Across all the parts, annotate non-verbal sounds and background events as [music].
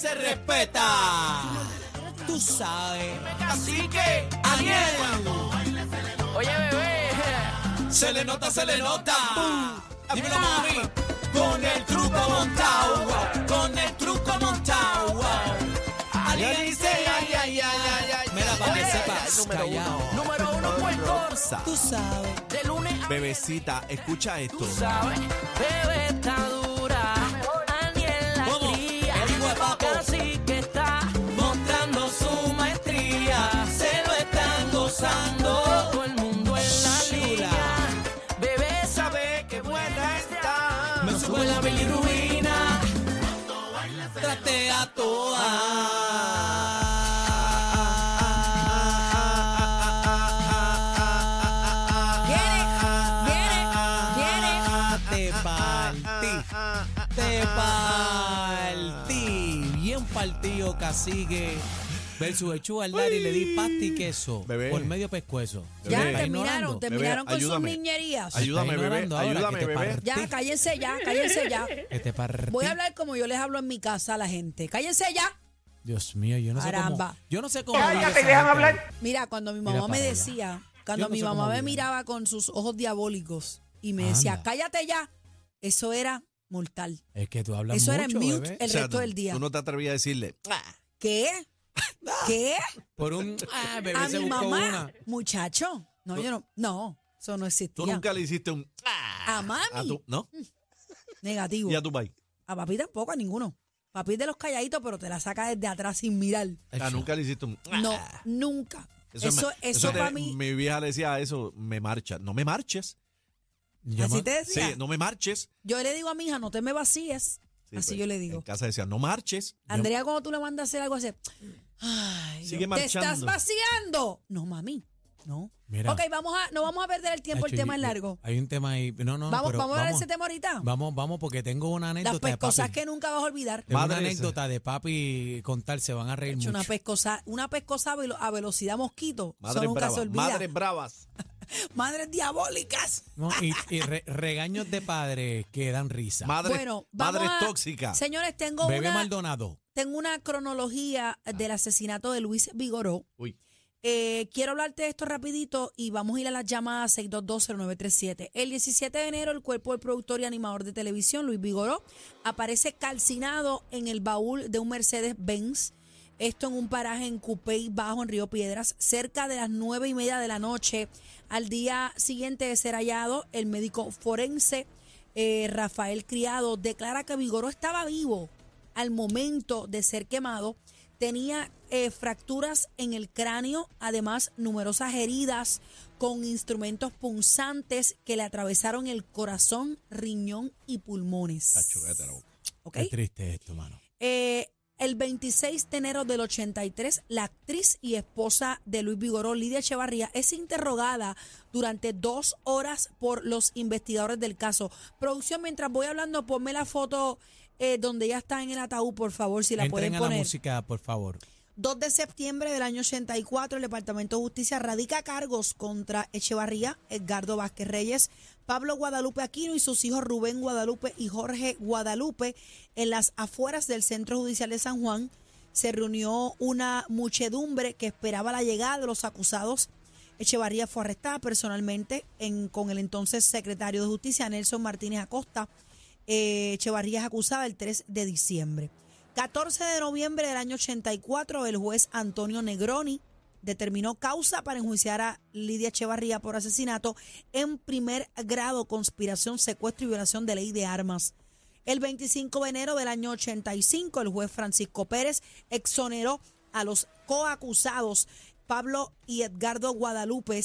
se respeta. Tú sabes. Cacique, Aniel. Oye, bebé. Se le nota, se le nota. Dímelo, mami. Con el truco montado. Con el truco montado. Alguien dice, ay, ay, ay, ay, ay. Mira, para que Oye, sepas, número uno. Número uno, Puerto. Tú sabes. De lunes a Bebecita, escucha esto. Tú sabes, bebé está gozando. todo el mundo en la liga. Bebé sabe que buena está. Me sube la bilirruina. Trate a todas. Viene, viene, Te partí. Te partí. Bien partido, cacique. Versus Echú al y le di pasta y queso. Bebé. Por medio pescuezo. Ya Bebé. terminaron, terminaron con sus niñerías. Ayúdame, bebé. ahora Ayúdame, que te bebé. partí. Ya, cállense ya, cállense ya. Que te partí. Voy a hablar como yo les hablo en mi casa a la gente. Cállense ya. Dios mío, yo no sé cómo. Caramba. Yo no sé cómo. Cállate, dejan hablar. Mira, cuando mi mamá me allá. decía, cuando Yo no mi sé cómo mamá me viven. miraba con sus ojos diabólicos y me decía, Anda. cállate ya, eso era mortal. Es que tú hablas Eso era en mucho, mute bebé. el O sea, resto tú- del día. Tú no te atrevías a decirle. ¿Qué? ¿Qué? Por un. Ah, bebé A se mi buscó mamá, una. muchacho. No, yo no. No, eso no Tú existía. nunca le hiciste un. A A mami, tu, ¿No? negativo. Y a tu país. A papi tampoco, a ninguno. Papi es de los calladitos, pero te la saca desde atrás sin mirar. Ah, nunca le hiciste un. No, nunca. Eso, me- eso, te- para mí. Mi vieja le decía eso, me marcha. No me marches. Yo así me- te Sí, decía. no me marches. Yo le digo a mi hija, no te me vacíes. Sí, así pues, yo le digo. En casa decía, no marches. Andrea, cuando tú le mandas a hacer algo así, ay, Sigue yo, ¿te estás marchando. vaciando? No, mami, no. Mira. Ok, vamos a, no vamos a perder el tiempo, el tema es largo. Hay un tema ahí. No, no, vamos, pero vamos a ver ese tema ahorita. Vamos, vamos, porque tengo una anécdota Las de pescosas papi. que nunca vas a olvidar. Tengo una Madre esa. anécdota de papi contar, se van a reír Hecho, mucho. una pescosa, una pescosa a velo- a velocidad mosquito. Eso Madres se bravas. olvida. Madres bravas. [laughs] Madres diabólicas. No, y y re- regaños de padres que dan risa. Madres, bueno, vamos madres a- tóxicas. Señores, tengo Bebé una, Maldonado. Tengo una cronología del asesinato de Luis Vigoró. Uy. Eh, quiero hablarte de esto rapidito y vamos a ir a las llamadas 6220937. El 17 de enero, el cuerpo del productor y animador de televisión, Luis Vigoró, aparece calcinado en el baúl de un Mercedes-Benz. Esto en un paraje en Cupey Bajo, en Río Piedras, cerca de las nueve y media de la noche. Al día siguiente de ser hallado, el médico forense eh, Rafael Criado declara que Vigoró estaba vivo al momento de ser quemado. Tenía eh, fracturas en el cráneo, además numerosas heridas con instrumentos punzantes que le atravesaron el corazón, riñón y pulmones. Qué triste esto, mano. Eh, el 26 de enero del 83, la actriz y esposa de Luis Vigoró, Lidia Echevarría, es interrogada durante dos horas por los investigadores del caso. Producción, mientras voy hablando, ponme la foto eh, donde ella está en el ataúd, por favor, si la Entren pueden a la poner. música, por favor. 2 de septiembre del año 84, el Departamento de Justicia radica cargos contra Echevarría, Edgardo Vázquez Reyes, Pablo Guadalupe Aquino y sus hijos Rubén Guadalupe y Jorge Guadalupe en las afueras del Centro Judicial de San Juan. Se reunió una muchedumbre que esperaba la llegada de los acusados. Echevarría fue arrestada personalmente en- con el entonces secretario de Justicia, Nelson Martínez Acosta. Eh, Echevarría es acusada el 3 de diciembre. 14 de noviembre del año 84, el juez Antonio Negroni determinó causa para enjuiciar a Lidia Echevarría por asesinato en primer grado, conspiración, secuestro y violación de ley de armas. El 25 de enero del año 85, el juez Francisco Pérez exoneró a los coacusados Pablo y Edgardo Guadalupe.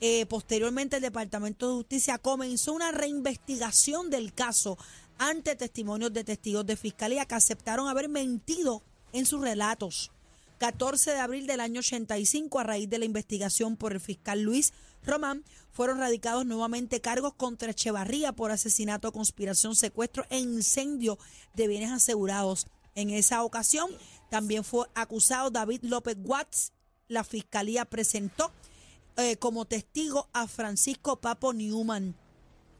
Eh, posteriormente, el Departamento de Justicia comenzó una reinvestigación del caso ante testimonios de testigos de fiscalía que aceptaron haber mentido en sus relatos. 14 de abril del año 85, a raíz de la investigación por el fiscal Luis Román, fueron radicados nuevamente cargos contra Echevarría por asesinato, conspiración, secuestro e incendio de bienes asegurados. En esa ocasión también fue acusado David López Watts. La fiscalía presentó eh, como testigo a Francisco Papo Newman.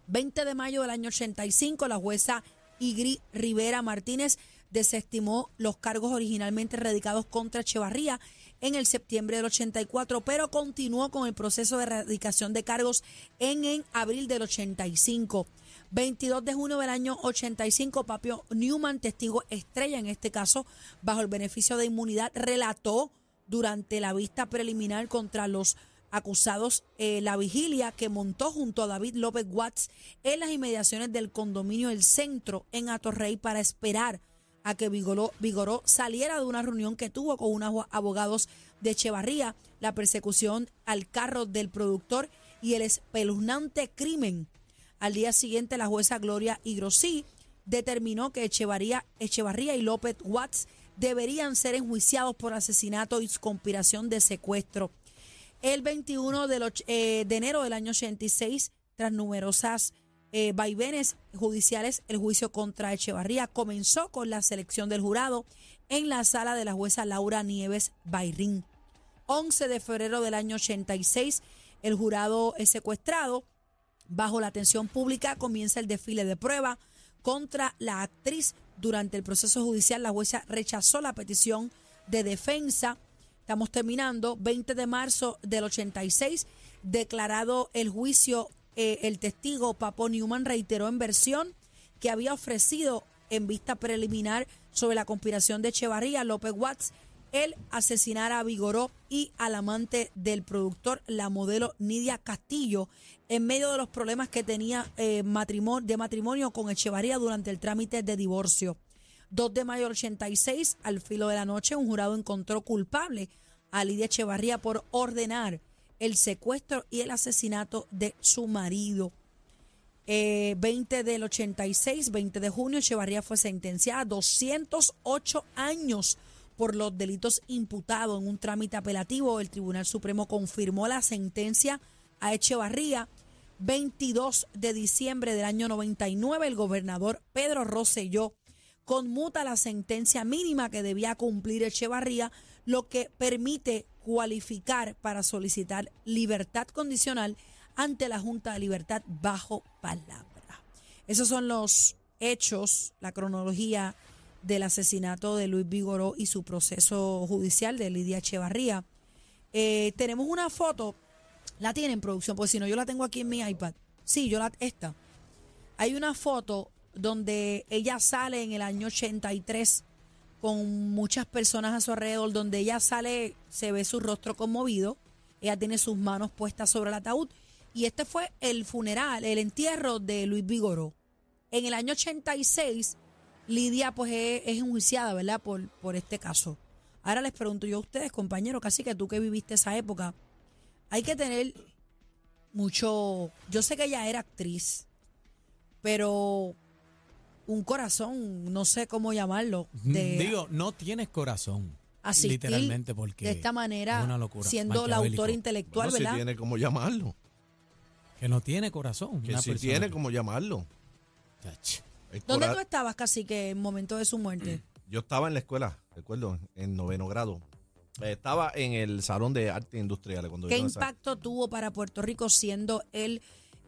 20 de mayo del año 85, la jueza Igri Rivera Martínez desestimó los cargos originalmente radicados contra Echevarría en el septiembre del 84, pero continuó con el proceso de erradicación de cargos en, en abril del 85. 22 de junio del año 85, Papio Newman, testigo estrella en este caso, bajo el beneficio de inmunidad, relató durante la vista preliminar contra los acusados eh, la vigilia que montó junto a David López Watts en las inmediaciones del condominio El Centro en Atorrey para esperar a que Vigoró, Vigoró saliera de una reunión que tuvo con unos abogados de Echevarría, la persecución al carro del productor y el espeluznante crimen. Al día siguiente, la jueza Gloria Igrosí determinó que Echevarría, Echevarría y López Watts deberían ser enjuiciados por asesinato y conspiración de secuestro. El 21 de, los- eh, de enero del año 86, tras numerosas eh, vaivenes judiciales, el juicio contra Echevarría comenzó con la selección del jurado en la sala de la jueza Laura Nieves Bayrín. 11 de febrero del año 86, el jurado es secuestrado. Bajo la atención pública comienza el desfile de prueba contra la actriz. Durante el proceso judicial, la jueza rechazó la petición de defensa. Estamos terminando. 20 de marzo del 86, declarado el juicio, eh, el testigo Papo Newman reiteró en versión que había ofrecido en vista preliminar sobre la conspiración de Echevarría, López Watts, el asesinar a Vigoró y al amante del productor, la modelo Nidia Castillo, en medio de los problemas que tenía eh, matrimonio, de matrimonio con Echevarría durante el trámite de divorcio. 2 de mayo del 86, al filo de la noche, un jurado encontró culpable a Lidia Echevarría por ordenar el secuestro y el asesinato de su marido. Eh, 20 del 86, 20 de junio, Echevarría fue sentenciada a 208 años por los delitos imputados en un trámite apelativo. El Tribunal Supremo confirmó la sentencia a Echevarría. 22 de diciembre del año 99, el gobernador Pedro Rosselló conmuta la sentencia mínima que debía cumplir Echevarría, lo que permite cualificar para solicitar libertad condicional ante la Junta de Libertad bajo palabra. Esos son los hechos, la cronología del asesinato de Luis Vigoró y su proceso judicial de Lidia Echevarría. Eh, tenemos una foto, la tiene en producción, porque si no yo la tengo aquí en mi iPad. Sí, yo la, esta. Hay una foto donde ella sale en el año 83 con muchas personas a su alrededor, donde ella sale, se ve su rostro conmovido, ella tiene sus manos puestas sobre el ataúd y este fue el funeral, el entierro de Luis Vigoró. En el año 86, Lidia pues es, es enjuiciada, ¿verdad? Por, por este caso. Ahora les pregunto yo a ustedes, compañeros, casi que tú que viviste esa época, hay que tener mucho, yo sé que ella era actriz, pero un corazón, no sé cómo llamarlo, de Digo, no tienes corazón. asistir literalmente porque de esta manera, es una locura, siendo la autora intelectual, Bueno, si ¿verdad? tiene como llamarlo. Que no tiene corazón. Que una si tiene que- como llamarlo. ¿Dónde tú estabas, casi que en el momento de su muerte? [clears throat] Yo estaba en la escuela, recuerdo, en noveno grado. Estaba en el Salón de Arte Industriales. Cuando ¿Qué esa- impacto tuvo para Puerto Rico siendo él?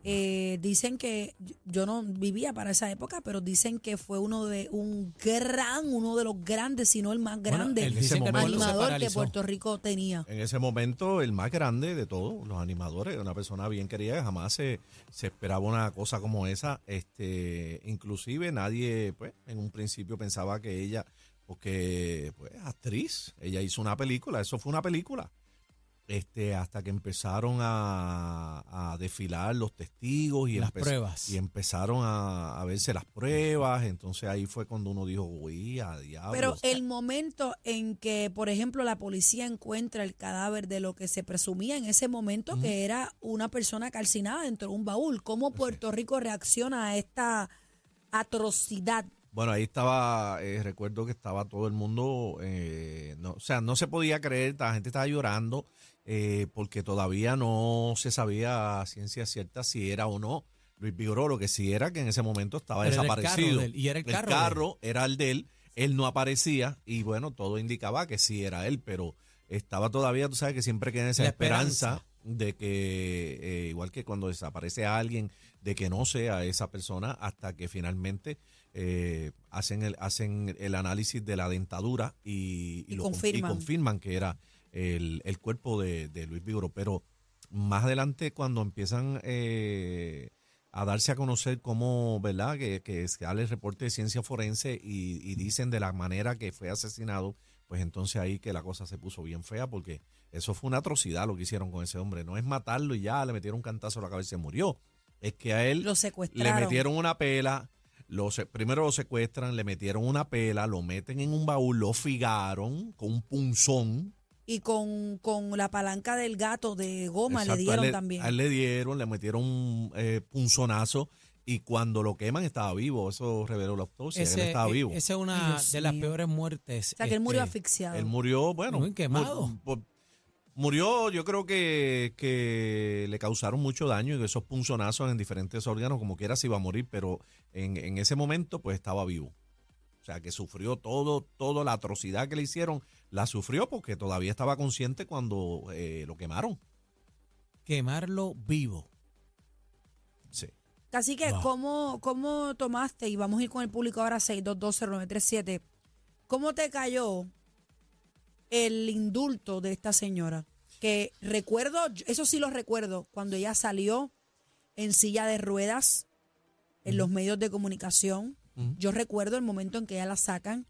Eh, dicen que yo no vivía para esa época, pero dicen que fue uno de un gran, uno de los grandes, si no el más Bueno, grande dicen que se animador que. Puerto Rico tenía. En ese momento, el más grande de todos los animadores, una persona bien querida, jamás se, se esperaba una cosa como esa. Este, inclusive nadie, pues, en un principio pensaba que ella, porque, pues, actriz, ella hizo una película, eso fue una película. Este, hasta que empezaron a, a desfilar los testigos y, Las empe- pruebas. y empezaron a, a verse las pruebas. Entonces ahí fue cuando uno dijo, uy, a diablo. Pero el momento en que, por ejemplo, la policía encuentra el cadáver de lo que se presumía en ese momento que era una persona calcinada dentro de un baúl, ¿cómo Puerto Rico reacciona a esta atrocidad? Bueno, ahí estaba, eh, recuerdo que estaba todo el mundo, eh, no, o sea, no se podía creer, la gente estaba llorando eh, porque todavía no se sabía a ciencia cierta si era o no Luis Vigoró, lo que sí era que en ese momento estaba Pero era el carro desaparecido. de él, y era el carro era el de él, él no aparecía y bueno, todo indicaba que sí era él, pero estaba todavía, tú sabes que siempre queda esa esperanza, esperanza. de que, eh, igual que cuando desaparece a alguien, de que no sea esa persona hasta que finalmente eh, hacen, el, hacen el análisis de la dentadura y, lo confirman que era el, el cuerpo de, de Luis Vigoró. Pero más adelante, cuando empiezan eh, a darse a conocer cómo, ¿verdad? Que, que sale el reporte de ciencia forense y, y dicen de la manera que fue asesinado, pues entonces ahí que la cosa se puso bien fea porque eso fue una atrocidad lo que hicieron con ese hombre. No es matarlo y ya le metieron un cantazo a la cabeza y se murió. Es que a él Lo le metieron una pela, lo se- primero lo secuestran, le metieron una pela, lo meten en un baúl, lo figaron con un punzón. Y con, con la palanca del gato de goma Exacto, le dieron a él también. A él le dieron, le metieron un eh, punzonazo y cuando lo queman estaba vivo. Eso reveló la autopsia, él estaba eh, vivo. Esa es una Dios de las peores muertes. o sea, que él murió este, asfixiado. Él murió, bueno, Muy quemado. murió, yo creo que, que le causaron mucho daño y esos punzonazos en diferentes órganos, como quiera se iba a morir, pero en, en ese momento pues estaba vivo. O sea, que sufrió todo, toda la atrocidad que le hicieron, la sufrió porque todavía estaba consciente cuando eh, lo quemaron. Quemarlo vivo. Sí. Así que, Wow. ¿cómo, ¿cómo tomaste? Y vamos a ir con el público ahora 6220937. ¿Cómo te cayó el indulto de esta señora? Que recuerdo, eso sí lo recuerdo, cuando ella salió en silla de ruedas en los medios de comunicación. Yo recuerdo el momento en que ella la sacan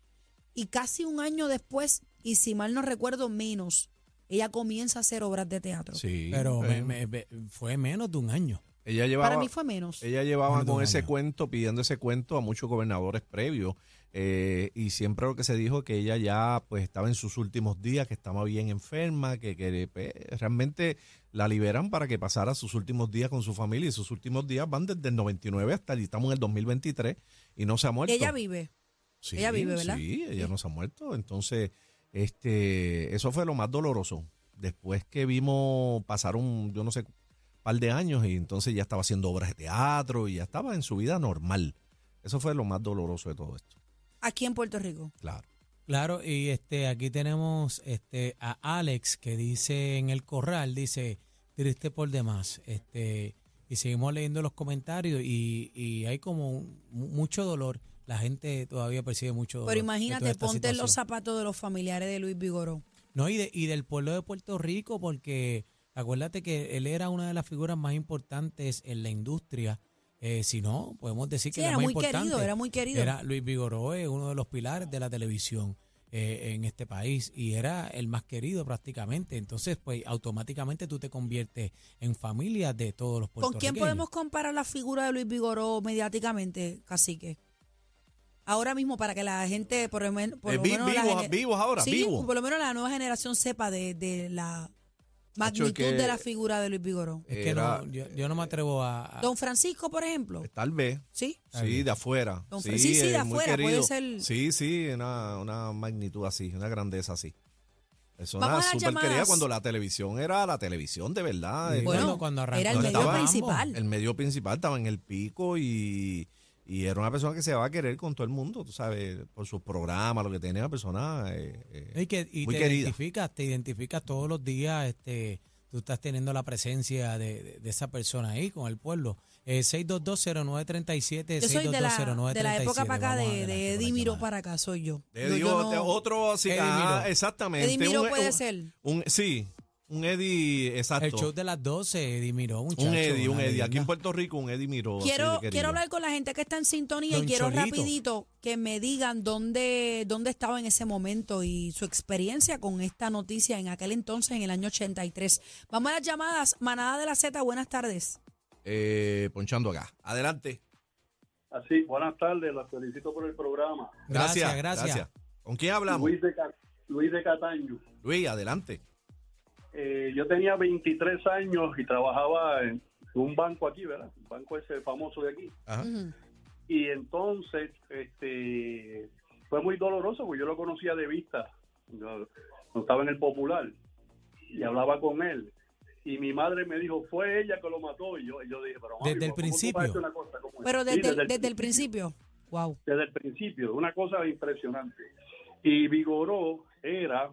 y casi un año después, y si mal no recuerdo menos, ella comienza a hacer obras de teatro. Sí. Pero me- eh, me- me- fue menos de un año. ella llevaba, Para mí fue menos. Ella llevaba Menos con ese año. cuento, pidiendo ese cuento a muchos gobernadores previos. eh, y siempre lo que se dijo que ella ya pues estaba en sus últimos días, que estaba bien enferma, que, que, pues, realmente la liberan para que pasara sus últimos días con su familia. Y sus últimos días van desde el 99 hasta el, estamos en el 2023 y no se ha muerto. Ella vive. Sí, ella vive, ¿verdad? Sí, ella no se ha muerto. Entonces, este, eso fue lo más doloroso. Después que vimos, pasaron, yo no sé, par de años y entonces ya estaba haciendo obras de teatro y ya estaba en su vida normal. Eso fue lo más doloroso de todo esto, Aquí en Puerto Rico. claro. Claro, y este aquí tenemos este a Alex que dice en el corral, dice, triste por demás. Este, y seguimos leyendo los comentarios y, y hay como un- mu- mucho dolor. La gente todavía percibe mucho. Pero imagínate, ponte en los situación. zapatos de los familiares de Luis Vigoró. No, y, de- y del pueblo de Puerto Rico, porque acuérdate que él era una de las figuras más importantes en la industria. Eh, si no, podemos decir Sí, que era muy importante. querido, era muy querido. Era Luis Vigoró, es uno de los pilares de la televisión eh, en este país y era el más querido prácticamente. Entonces, pues automáticamente tú te conviertes en familia de todos los ¿Con quién puertorriqueños. podemos comparar la figura de Luis Vigoró mediáticamente, cacique? Ahora mismo, para que la gente, por lo, men- por Eh, lo vi- menos. la vivos, ahora, sí, vivos. por lo menos la nueva generación sepa de, de la magnitud que- de la figura de Luis Vigoró. Es que Era- no, yo, yo no me atrevo a... a- Don Francisco, por ejemplo. Tal vez. Sí. Sí, de afuera. Don Fran- sí, sí, de es muy afuera, puede querido. ser- Sí, sí, una, una magnitud así, una grandeza así. Persona Vamos a las súper querida cuando la televisión era la televisión de verdad. Sí, eh, Bueno, cuando, cuando arrancó era el medio estaba- principal. El medio principal estaba en el pico y, y era una persona que se va a querer con todo el mundo, tú sabes, por sus programas, lo que tenía, una persona eh, eh, Y, que, y muy te querida. identificas, te identificas todos los días, este, tú estás teniendo la presencia de, de- de esa persona ahí con el pueblo. Eh, 6220937, Yo soy de la, 6220937. de la época para acá de, de llamada. para acá, soy yo. de Yo- Dios, yo de no- otro Eddie ah, exactamente. Eddie Miró un- puede un- ser. un- sí, un Eddie, exacto. El show de las 12, Eddie Miró, muchacho, un Eddie, un Eddie. Aquí en. Puerto Rico, un Eddie Miró. Quiero, quiero hablar con la gente que está en sintonía Don y quiero Cholito. rapidito que me digan dónde, dónde estaba en ese momento y su experiencia con esta noticia en aquel entonces, en el año 83. Vamos a las llamadas. Manada de la Z, buenas tardes. Eh, ponchando acá. Adelante. Así, buenas tardes, los felicito por el programa. Gracias, gracias. ¿Con quién hablamos? Luis de, Luis de Cataño. Luis, adelante. Eh, yo tenía 23 años y trabajaba en un banco aquí, ¿verdad? Un banco ese famoso de aquí. Ajá. Y entonces, este, fue muy doloroso porque yo lo conocía de vista. Yo, no estaba en el popular y hablaba con él. Y mi madre me dijo, fue ella que lo mató. Y yo, y yo dije, pero mami, Desde el ¿cómo tú principio. vas a hacer una cosa como esa?" Pero Sí, desde, el- desde el principio. Wow. desde el principio, una cosa impresionante. Y Vigoró era,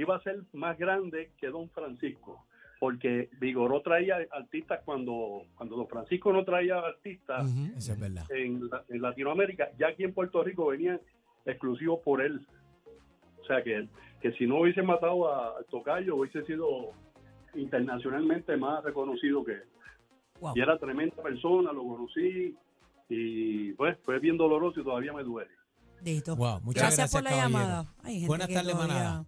iba a ser más grande que Don Francisco. porque Vigoró traía artistas cuando, cuando Don Francisco no traía artistas Ujú. Eso es verdad. en, la- en Latinoamérica, ya aquí en Puerto Rico venían exclusivos por él. O sea que, que si no hubiese matado a- Tocayo, hubiese sido internacionalmente más reconocido que él. Wow. Y era tremenda persona, lo conocí y pues fue bien doloroso y todavía me duele. Listo. Wow, muchas gracias, gracias, por la caballero. llamada. Buenas tardes, todavía- manada.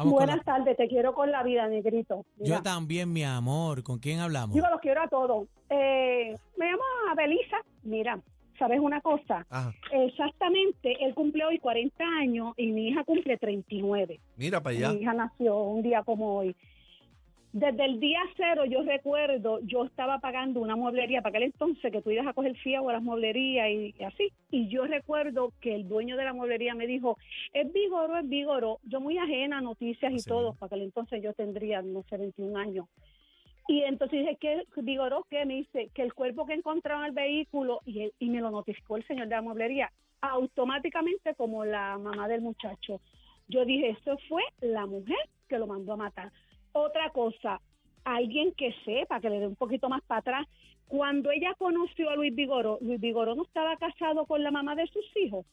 Vamos Buenas la- tardes, te quiero con la vida, negrito. Mira, Yo también, mi amor. ¿Con quién hablamos? digo, los quiero a todos. Eh, me llamo Abelisa. Mira, ¿sabes una cosa? Ajá. Exactamente, él cumple hoy 40 años y mi hija cumple 39. Mira para allá. Mi hija nació un día como hoy. Desde el día cero, yo recuerdo, yo estaba pagando una mueblería para aquel entonces que tú ibas a coger fiado a las mueblerías y, y así. Y yo recuerdo que el dueño de la mueblería me dijo, es vigoro, es vigoro. Yo muy ajena a noticias y todo, mismo. para aquel entonces yo tendría, no sé, 21 años. Y entonces dije, ¿qué vigoró? ¿Qué? Me dice que el cuerpo que encontraron en el vehículo, y, y me lo notificó el señor de la mueblería, automáticamente como la mamá del muchacho. Yo dije, eso fue la mujer que lo mandó a matar. Otra cosa, alguien que sepa, que le dé un poquito más para atrás. Cuando ella conoció a Luis Vigoró, Luis Vigoró no estaba casado con la mamá de sus hijos.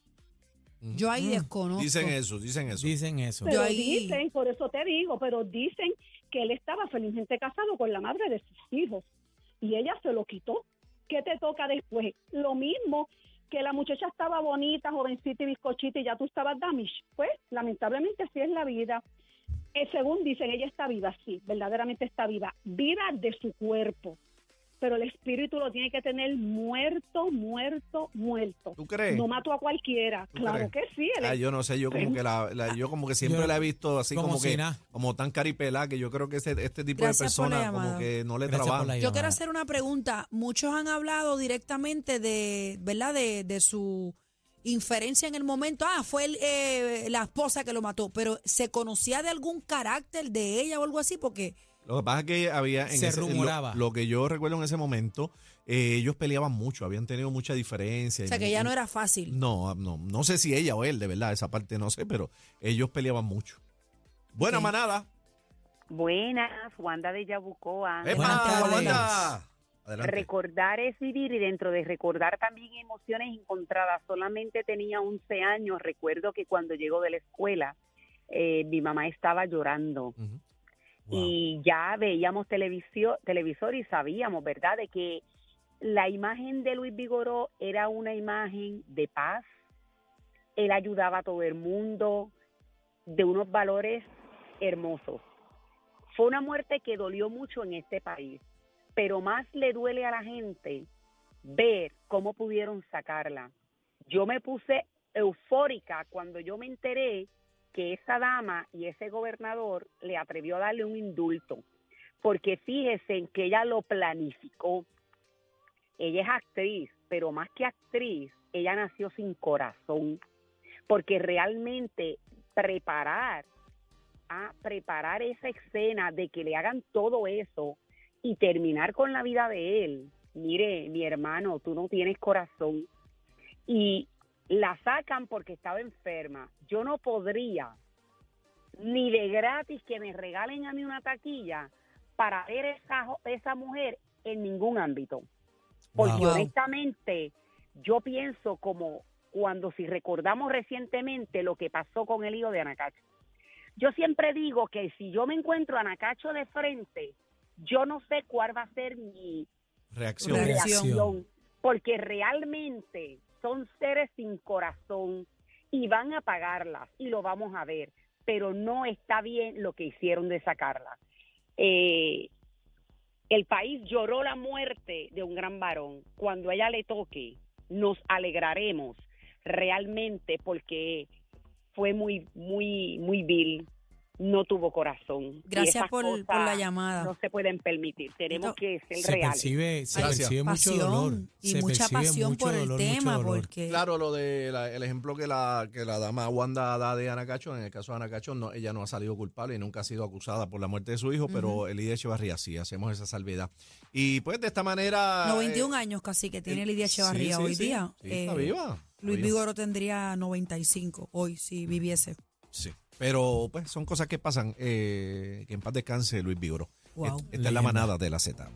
Yo ahí Mm. desconozco. Dicen eso, dicen eso. Dicen eso. Pero ahí- dicen, por eso te digo, pero dicen que él estaba felizmente casado con la madre de sus hijos y ella se lo quitó. ¿Qué te toca después? Lo mismo que la muchacha estaba bonita, jovencita y bizcochita y ya tú estabas damage. Pues lamentablemente así es la vida. Eh, según dicen, ella está viva, sí, verdaderamente está viva, viva de su cuerpo. Pero el espíritu lo tiene que tener muerto, muerto, muerto. ¿Tú crees? No mató a cualquiera. ¿Tú Claro crees? que sí. él Ah, es- yo no sé, yo como que la, la- yo como que siempre Yo- la he visto así como como, si que como tan caripelá que yo creo que ese, este tipo Gracias de personas como que no le la Yo quiero hacer una pregunta. Muchos han hablado directamente de, ¿verdad? De, de su inferencia en el momento. Ah, fue el, eh, la esposa que lo mató. Pero ¿se conocía de algún carácter de ella o algo así? Porque Lo que pasa es que había en Se ese- rumoraba. Lo, que yo recuerdo en ese momento, eh, ellos peleaban mucho, habían tenido mucha diferencia. o sea, que ya no era fácil. No, no, no sé si ella o él, de verdad, esa parte no sé, pero ellos peleaban mucho. Buena manada. Buenas, Wanda de Yabucoa. ¡Epa. Wanda! Adelante. Recordar es vivir y dentro de recordar también emociones encontradas. Solamente tenía 11 años. Recuerdo que cuando llegó de la escuela, eh, mi mamá estaba llorando. Wow. y ya veíamos televisio- televisor y sabíamos, ¿verdad?, de que la imagen de Luis Vigoró era una imagen de paz. Él ayudaba a todo el mundo, de unos valores hermosos. Fue una muerte que dolió mucho en este país, pero más le duele a la gente ver cómo pudieron sacarla. Yo me puse eufórica cuando yo me enteré que esa dama y ese gobernador le atrevió a darle un indulto, porque fíjese en que ella lo planificó. Ella es actriz, pero más que actriz, ella nació sin corazón, porque realmente preparar a preparar esa escena de que le hagan todo eso y terminar con la vida de él. Mire, mi hermano, tú no tienes corazón. Y la sacan porque estaba enferma. Yo no podría ni de gratis que me regalen a mí una taquilla para ver esa, esa mujer en ningún ámbito. Porque Wow. honestamente, yo pienso como cuando si recordamos recientemente lo que pasó con el hijo de Anacacho. Yo siempre digo que si yo me encuentro a Anacacho de frente, yo no sé cuál va a ser mi Reacción. Reacción. reacción, porque realmente son seres sin corazón y van a pagarlas y lo vamos a ver, pero no está bien lo que hicieron de sacarla. Eh, el país lloró la muerte de un gran varón. Cuando a ella le toque, nos alegraremos realmente porque fue muy, muy, muy vil. No tuvo corazón. Gracias por, la llamada. No se pueden permitir. Tenemos que ser se reales. percibe, se Gracias. percibe mucho dolor. pasión y se mucha pasión por el dolor, tema, porque Claro, lo de la- el ejemplo que la que la dama Wanda da de Anacacho, en el caso de Anacacho, no, ella no ha salido culpable y nunca ha sido acusada por la muerte de su hijo, pero Lidia Echevarría sí, hacemos esa salvedad. Y pues de esta manera... 91 eh, años casi que tiene el- Lidia sí, Echevarría sí, hoy sí, día. sí, está Eh, viva. Luis. Vigoro tendría 95 hoy si viviese. Sí. Pero pues son cosas que pasan. eh, que en paz descanse Luis Vigoro. Wow. Esta es la manada de la Z.